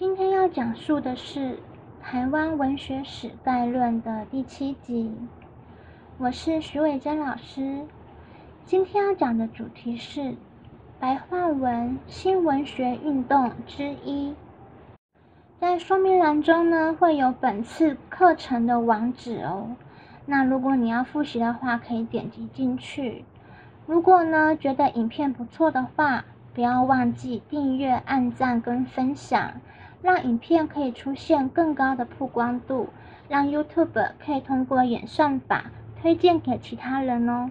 今天要讲述的是《台湾文学史概论》的第七集。我是徐伟珍老师。今天要讲的主题是白话文新文学运动之一。在说明栏中呢，会有本次课程的网址哦。那如果你要复习的话，可以点击进去。如果呢觉得影片不错的话，不要忘记订阅、按赞跟分享，让影片可以出现更高的曝光度，让 YouTube 可以通过演算法推荐给其他人哦。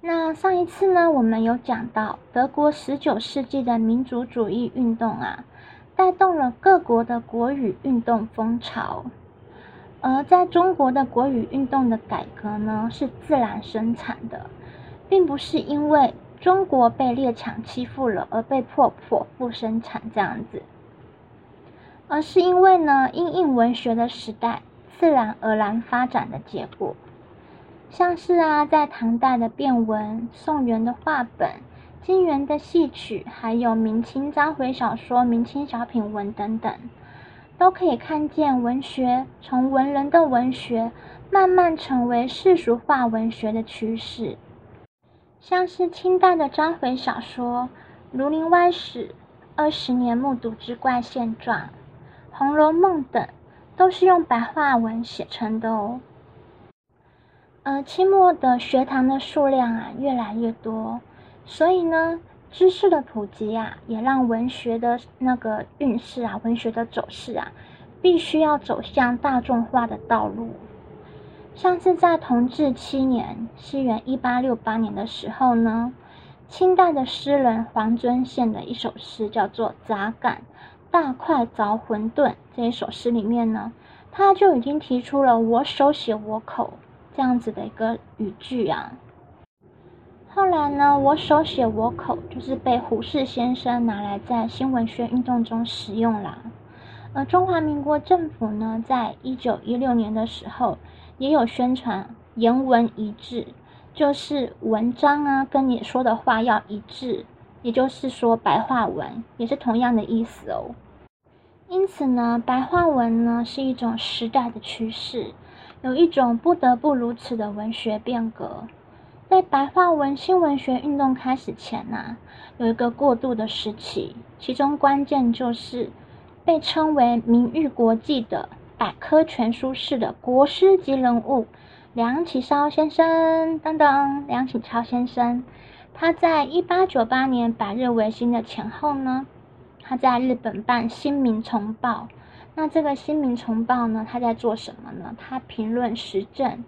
那上一次呢，我们有讲到德国十九世纪的民族主义运动啊，带动了各国的国语运动风潮。而在中国的国语运动的改革呢，是自然生产的，并不是因为中国被列强欺负了而被迫剖腹生产这样子，而是因为呢，因应文学的时代自然而然发展的结果。像是啊，在唐代的变文、宋元的话本、金元的戏曲，还有明清章回小说、明清小品文等等，都可以看见文学从文人的文学慢慢成为世俗化文学的趋势。像是清代的章回小说《儒林外史》《二十年目睹之怪现状》《红楼梦》等，都是用白话文写成的哦。呃，清末的学堂的数量啊越来越多，所以呢，知识的普及啊，也让文学的那个运势啊，文学的走势啊，必须要走向大众化的道路。像是在同治七年（西元一八六八年）的时候呢，清代的诗人黄遵宪的一首诗叫做《杂感大块凿混沌》这一首诗里面呢，他就已经提出了“我手写我口”。这样子的一个语句啊，后来呢，我手写我口就是被胡适先生拿来在新文学运动中使用了。而中华民国政府呢，在一九一六年的时候，也有宣传言文一致，就是文章啊跟你说的话要一致，也就是说白话文也是同样的意思哦。因此呢，白话文呢是一种时代的趋势。有一种不得不如此的文学变革，在白话文新文学运动开始前呐，有一个过渡的时期，其中关键就是被称为名誉国际的百科全书式的国师级人物梁启超先生等等。梁启超先生，他在一八九八年百日维新的前后呢，他在日本办《新民丛报》。那这个《新民丛报》呢？他在做什么呢？他评论时政。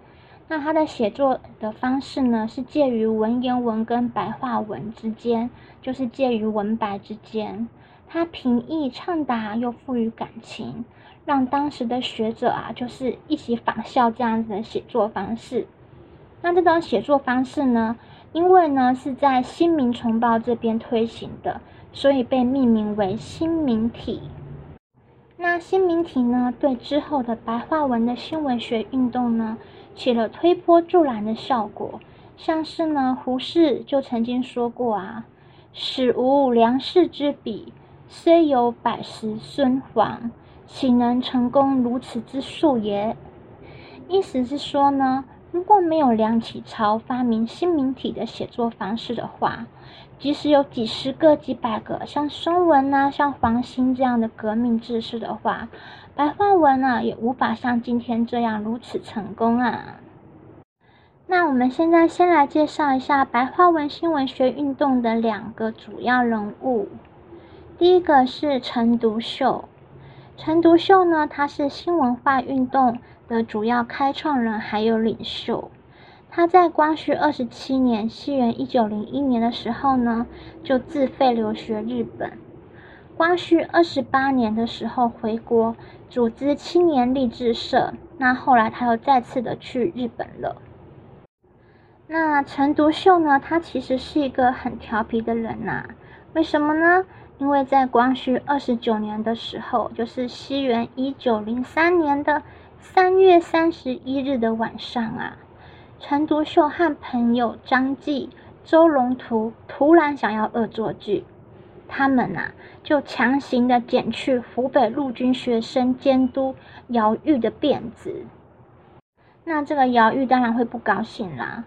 那他的写作的方式呢，是介于文言文跟白话文之间，就是介于文白之间。他平易畅达又富于感情，让当时的学者啊，就是一起仿效这样子的写作方式。那这种写作方式呢，因为呢是在《新民丛报》这边推行的，所以被命名为新民体。那新民体呢，对之后的白话文的新文学运动呢，起了推波助澜的效果。像是呢，胡适就曾经说过啊：“史无良士之笔，虽有百十孙黄，岂能成功如此之术也？”意思是说呢。如果没有梁启超发明新明体的写作方式的话，即使有几十个、几百个像孙文啊、像黄兴这样的革命志士的话，白话文啊也无法像今天这样如此成功啊。那我们现在先来介绍一下白话文新文学运动的两个主要人物。第一个是陈独秀，陈独秀呢，他是新文化运动。的主要开创人还有领袖，他在光绪二十七年（西元一九零一年）的时候呢，就自费留学日本。光绪二十八年的时候回国，组织青年励志社。那后来他又再次的去日本了。那陈独秀呢，他其实是一个很调皮的人呐。为什么呢？因为在光绪二十九年的时候，就是西元一九零三年的。三月三十一日的晚上啊，陈独秀和朋友张继、周龙图突然想要恶作剧，他们呐就强行的剪去湖北陆军学生监督姚玉的辫子。那这个姚玉当然会不高兴啦，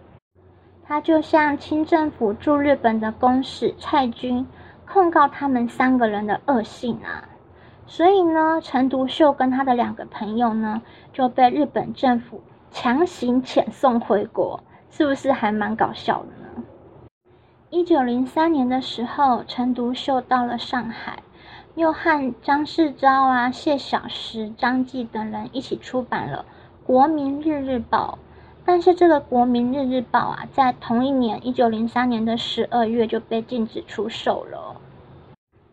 他就向清政府驻日本的公使蔡军控告他们三个人的恶性啊。所以呢，陈独秀跟他的两个朋友呢，就被日本政府强行遣送回国，是不是还蛮搞笑的呢？一九零三年的时候，陈独秀到了上海，又和张世钊啊、谢小石、张继等人一起出版了《国民日日报》。但是这个《国民日日报》啊，在同一年一九零三年的十二月就被禁止出售了。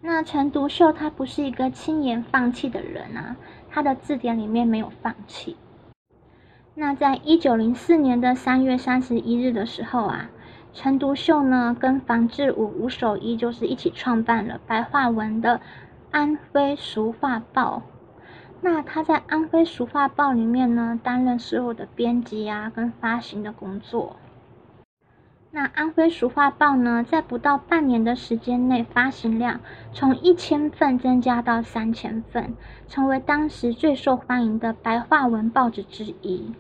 那陈独秀他不是一个轻言放弃的人啊，他的字典里面没有放弃。那在一九零四年的三月三十一日的时候啊，陈独秀呢跟房志武、吴守一就是一起创办了白话文的《安徽俗话报》。那他在《安徽俗话报》里面呢，担任所有的编辑啊跟发行的工作。那《安徽俗话报》呢，在不到半年的时间内，发行量从一千份增加到三千份，成为当时最受欢迎的白话文报纸之一。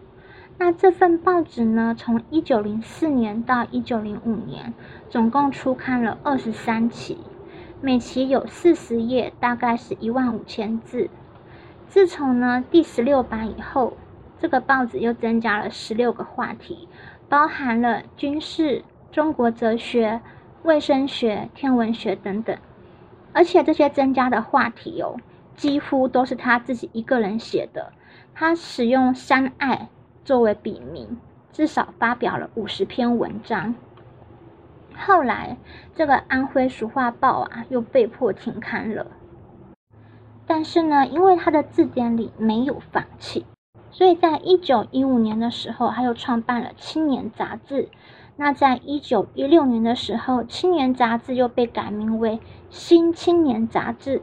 那这份报纸呢，从一九零四年到一九零五年，总共出刊了二十三期，每期有四十页，大概是一万五千字。自从呢第十六版以后，这个报纸又增加了十六个话题。包含了军事、中国哲学、卫生学、天文学等等，而且这些增加的话题哦，几乎都是他自己一个人写的。他使用山爱作为笔名，至少发表了五十篇文章。后来，这个《安徽俗话报》啊，又被迫停刊了。但是呢，因为他的字典里没有放弃。所以在一九一五年的时候，他又创办了《青年》杂志。那在一九一六年的时候，《青年》杂志又被改名为《新青年》杂志。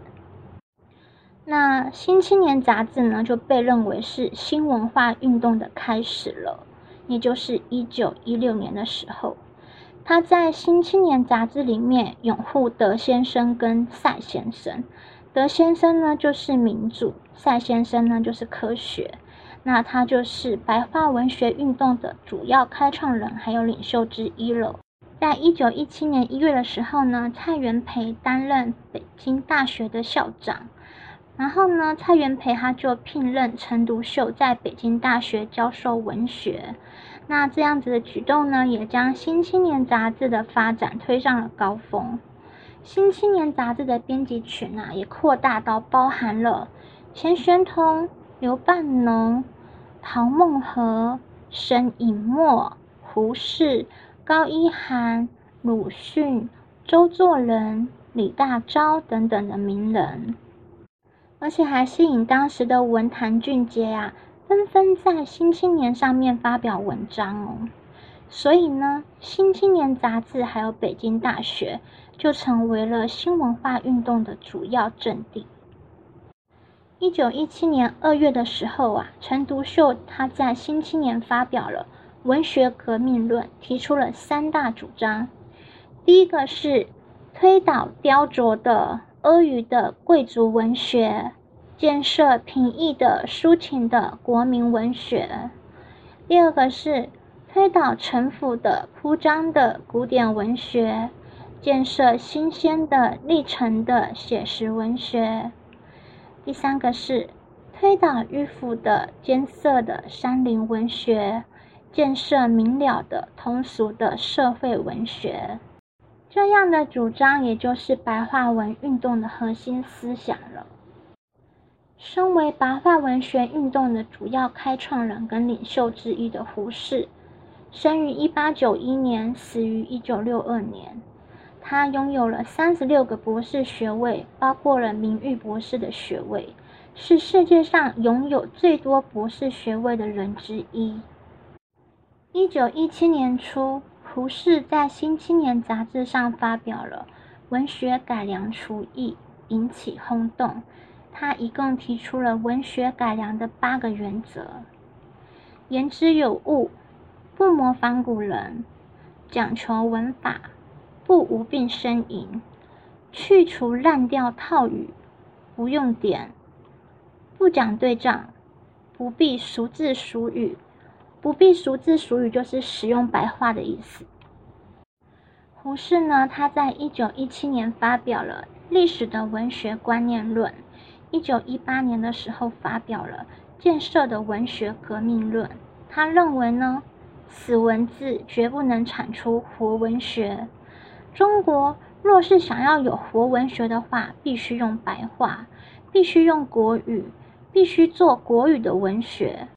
那《新青年》杂志呢，就被认为是新文化运动的开始了，也就是一九一六年的时候，他在《新青年》杂志里面拥护德先生跟赛先生。德先生呢，就是民主；赛先生呢，就是科学。那他就是白话文学运动的主要开创人，还有领袖之一了。在一九一七年一月的时候呢，蔡元培担任北京大学的校长，然后呢，蔡元培他就聘任陈独秀在北京大学教授文学。那这样子的举动呢，也将《新青年》杂志的发展推上了高峰。《新青年》杂志的编辑群啊，也扩大到包含了钱玄同。刘半农、陶孟和、沈尹默、胡适、高一涵、鲁迅、周作人、李大钊等等的名人，而且还吸引当时的文坛俊杰啊，纷纷在《新青年》上面发表文章哦。所以呢，《新青年》杂志还有北京大学，就成为了新文化运动的主要阵地。一九一七年二月的时候啊，陈独秀他在《新青年》发表了《文学革命论》，提出了三大主张。第一个是推倒雕琢的阿谀的贵族文学，建设平易的抒情的国民文学；第二个是推倒陈腐的铺张的古典文学，建设新鲜的历程的写实文学。第三个是推倒迂腐的艰涩的山林文学，建设明了的通俗的社会文学。这样的主张，也就是白话文运动的核心思想了。身为白话文学运动的主要开创人跟领袖之一的胡适，生于一八九一年，死于一九六二年。他拥有了三十六个博士学位，包括了名誉博士的学位，是世界上拥有最多博士学位的人之一。一九一七年初，胡适在《新青年》杂志上发表了《文学改良刍议》，引起轰动。他一共提出了文学改良的八个原则：言之有物，不模仿古人，讲求文法。不无病呻吟，去除烂掉套语，不用点，不讲对仗，不必熟字熟语。不必熟字熟语，就是使用白话的意思。胡适呢，他在一九一七年发表了《历史的文学观念论》，一九一八年的时候发表了《建设的文学革命论》。他认为呢，死文字绝不能产出活文学。中国若是想要有活文学的话，必须用白话，必须用国语，必须做国语的文学。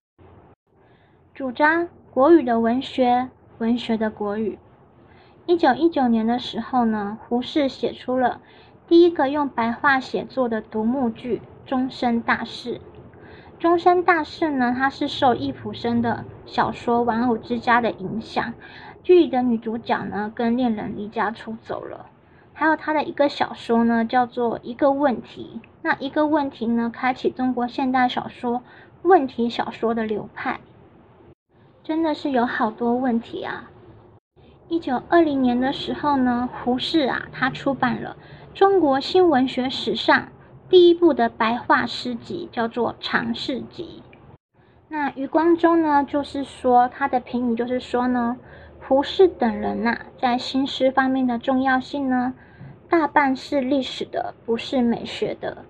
主张国语的文学，文学的国语。一九一九年的时候呢，胡适写出了第一个用白话写作的独幕剧《终身大事》。《终身大事》呢，它是受易卜生的小说《玩偶之家》的影响。剧里的女主角呢，跟恋人离家出走了。还有他的一个小说呢，叫做《一个问题》。那一个问题呢，开启中国现代小说问题小说的流派。真的是有好多问题啊！一九二零年的时候呢，胡适啊，他出版了中国新文学史上第一部的白话诗集，叫做《长试集》。那余光中呢，就是说他的评语就是说呢，胡适等人呐，在新诗方面的重要性呢，大半是历史的，不是美学的。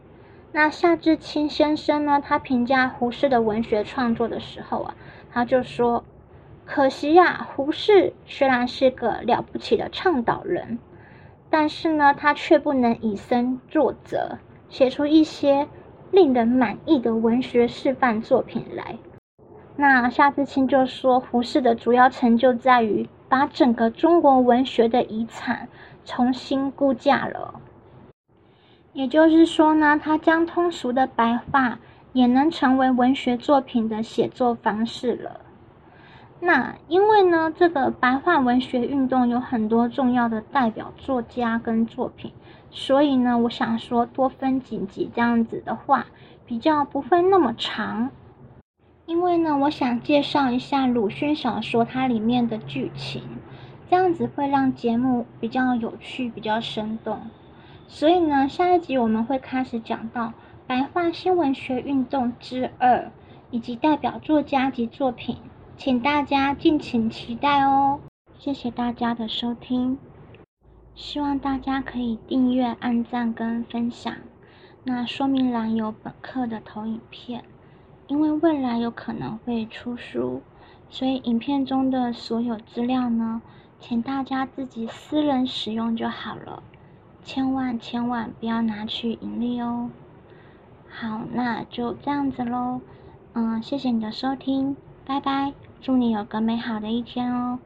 那夏志清先生呢，他评价胡适的文学创作的时候啊。他就说：“可惜呀，胡适虽然是个了不起的倡导人，但是呢，他却不能以身作则，写出一些令人满意的文学示范作品来。”那夏志清就说：“胡适的主要成就在于把整个中国文学的遗产重新估价了，也就是说呢，他将通俗的白话。”也能成为文学作品的写作方式了。那因为呢，这个白话文学运动有很多重要的代表作家跟作品，所以呢，我想说多分几集这样子的话，比较不会那么长。因为呢，我想介绍一下鲁迅小说它里面的剧情，这样子会让节目比较有趣、比较生动。所以呢，下一集我们会开始讲到。白话新文学运动之二，以及代表作家及作品，请大家敬请期待哦！谢谢大家的收听，希望大家可以订阅、按赞跟分享。那说明栏有本课的投影片，因为未来有可能会出书，所以影片中的所有资料呢，请大家自己私人使用就好了，千万千万不要拿去盈利哦！好，那就这样子喽。嗯，谢谢你的收听，拜拜，祝你有个美好的一天哦。